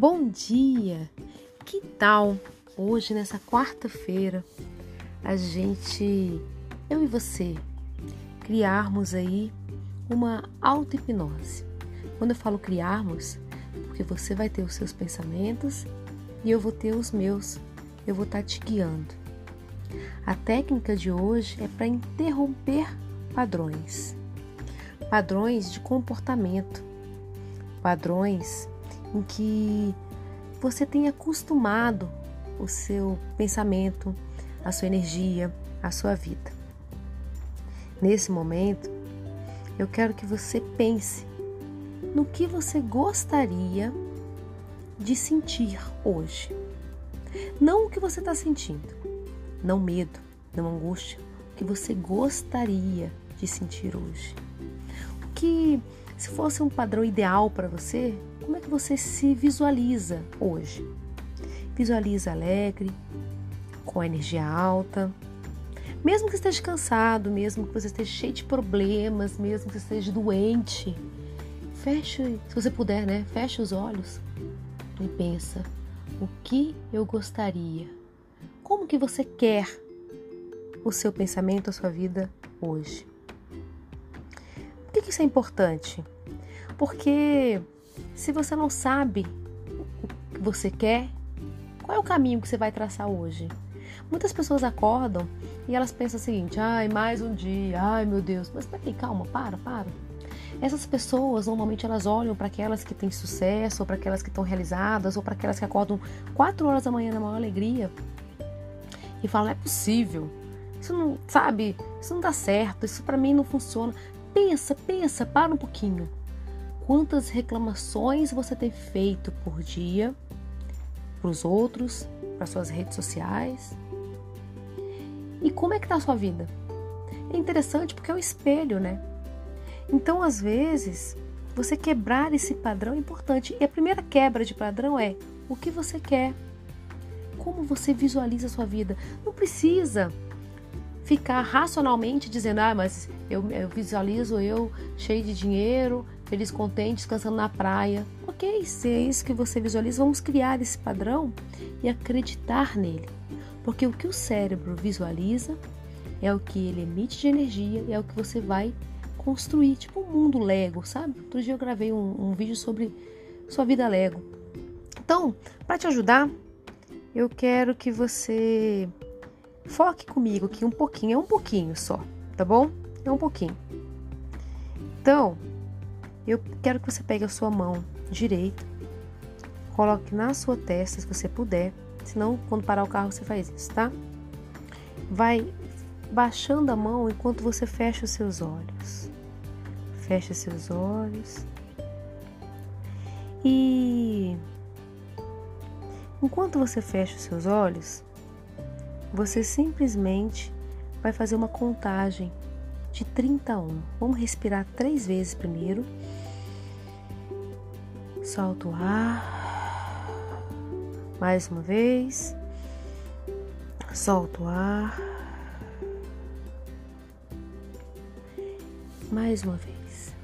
Bom dia! Que tal hoje, nessa quarta-feira, a gente, eu e você, criarmos aí uma auto-hipnose? Quando eu falo criarmos, porque você vai ter os seus pensamentos e eu vou ter os meus, eu vou estar te guiando. A técnica de hoje é para interromper padrões, padrões de comportamento, padrões em que você tem acostumado o seu pensamento, a sua energia, a sua vida. Nesse momento, eu quero que você pense no que você gostaria de sentir hoje. Não o que você está sentindo, não medo, não angústia, o que você gostaria de sentir hoje. O que, se fosse um padrão ideal para você, como é que você se visualiza hoje? Visualiza alegre, com a energia alta, mesmo que esteja cansado, mesmo que você esteja cheio de problemas, mesmo que esteja doente, feche, se você puder, né? Feche os olhos e pensa: o que eu gostaria? Como que você quer o seu pensamento, a sua vida hoje? Por que isso é importante? Porque se você não sabe o que você quer, qual é o caminho que você vai traçar hoje? Muitas pessoas acordam e elas pensam o seguinte: ai, mais um dia, ai meu Deus. Mas peraí, calma, para, para. Essas pessoas normalmente elas olham para aquelas que têm sucesso, ou para aquelas que estão realizadas, ou para aquelas que acordam 4 horas da manhã na maior alegria e falam: é possível, isso não, sabe, isso não dá certo, isso para mim não funciona. Pensa, pensa, para um pouquinho. Quantas reclamações você tem feito por dia para os outros, para suas redes sociais? E como é que está a sua vida? É interessante porque é um espelho, né? Então, às vezes, você quebrar esse padrão é importante. E a primeira quebra de padrão é o que você quer. Como você visualiza a sua vida. Não precisa ficar racionalmente dizendo, ah, mas eu, eu visualizo eu cheio de dinheiro, feliz, contente, descansando na praia. Ok, se é isso que você visualiza, vamos criar esse padrão e acreditar nele. Porque o que o cérebro visualiza é o que ele emite de energia e é o que você vai construir, tipo um mundo Lego, sabe? Outro dia eu gravei um, um vídeo sobre sua vida Lego. Então, para te ajudar, eu quero que você foque comigo aqui um pouquinho, é um pouquinho só, tá bom? É um pouquinho. Então, eu quero que você pegue a sua mão direita, coloque na sua testa se você puder, senão quando parar o carro você faz isso, tá? Vai baixando a mão enquanto você fecha os seus olhos. Fecha seus olhos. E enquanto você fecha os seus olhos, você simplesmente vai fazer uma contagem de 30 a 1. Vamos respirar três vezes primeiro. Solta o ar. Mais uma vez. Solta o ar. Mais uma vez.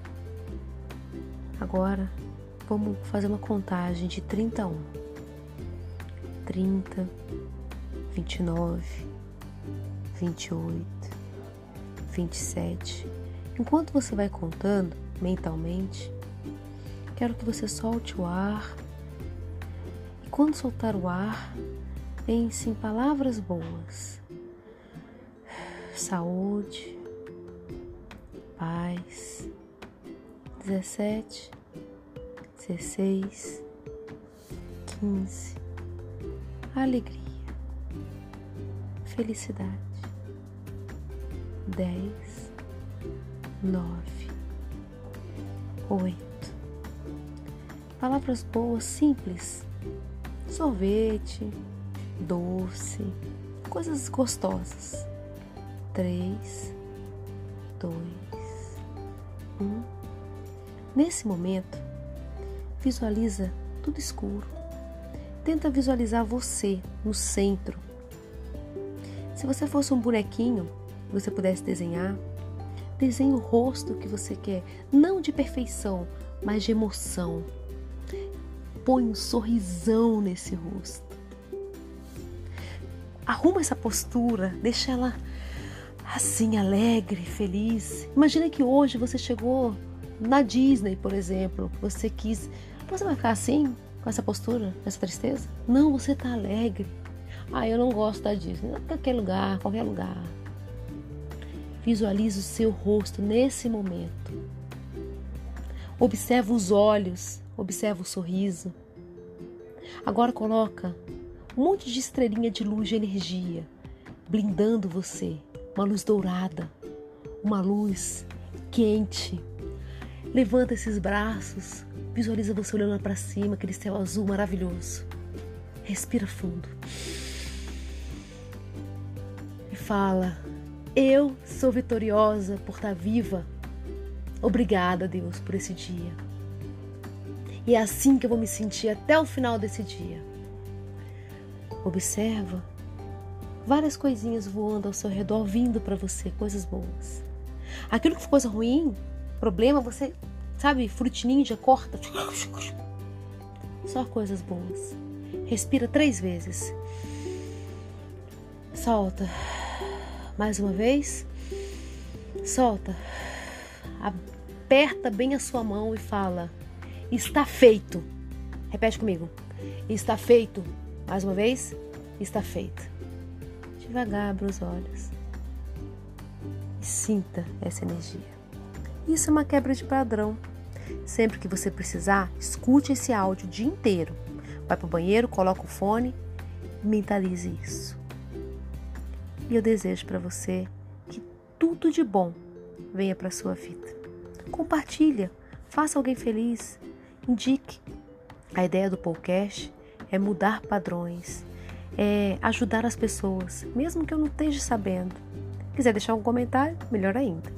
Agora vamos fazer uma contagem de 30 a 1. 30, 29, 28, 27. Enquanto você vai contando mentalmente, quero que você solte o ar. E quando soltar o ar, pense em palavras boas. Saúde, paz. 17, 16, 15. Alegria, felicidade. 10, 9, 8. Palavras boas, simples. Sorvete, doce, coisas gostosas. 3, 2, um. Nesse momento, visualiza tudo escuro. Tenta visualizar você no centro. Se você fosse um bonequinho, você pudesse desenhar, desenhe o rosto que você quer, não de perfeição, mas de emoção. põe um sorrisão nesse rosto. Arruma essa postura, deixa ela assim, alegre, feliz. Imagina que hoje você chegou na Disney, por exemplo, você quis. Você vai ficar assim, com essa postura, essa tristeza? Não, você está alegre. Ah, eu não gosto da Disney. Qualquer lugar, qualquer lugar. Visualize o seu rosto nesse momento. Observa os olhos, observa o sorriso. Agora coloca um monte de estrelinha de luz de energia, blindando você. Uma luz dourada, uma luz quente. Levanta esses braços, visualiza você olhando para cima, aquele céu azul maravilhoso. Respira fundo. Fala: Eu sou vitoriosa por estar viva. Obrigada, Deus, por esse dia. E é assim que eu vou me sentir até o final desse dia. Observa várias coisinhas voando ao seu redor, vindo para você, coisas boas. Aquilo que for coisa ruim, problema, você, sabe, fruit corta. Só coisas boas. Respira três vezes. Solta. Mais uma vez. Solta. Aperta bem a sua mão e fala: Está feito. Repete comigo. Está feito. Mais uma vez. Está feito. Devagar abra os olhos e sinta essa energia. Isso é uma quebra de padrão. Sempre que você precisar, escute esse áudio o dia inteiro. Vai para o banheiro, coloca o fone mentalize isso. E eu desejo para você que tudo de bom venha para sua vida. Compartilha, faça alguém feliz, indique. A ideia do podcast é mudar padrões, é ajudar as pessoas, mesmo que eu não esteja sabendo. Quiser deixar um comentário, melhor ainda.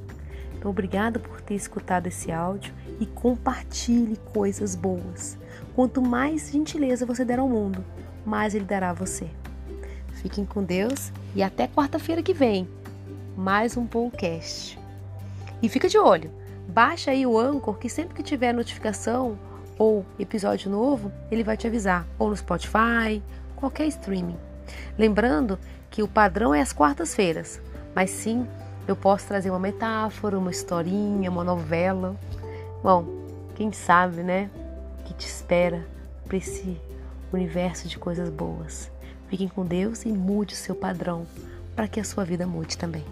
Então, obrigada por ter escutado esse áudio e compartilhe coisas boas. Quanto mais gentileza você der ao mundo, mais ele dará a você. Fiquem com Deus e até quarta-feira que vem, mais um podcast. E fica de olho, baixa aí o Anchor que sempre que tiver notificação ou episódio novo, ele vai te avisar, ou no Spotify, qualquer streaming. Lembrando que o padrão é as quartas-feiras, mas sim eu posso trazer uma metáfora, uma historinha, uma novela. Bom, quem sabe, né? Que te espera para esse universo de coisas boas. Fiquem com Deus e mude o seu padrão para que a sua vida mude também.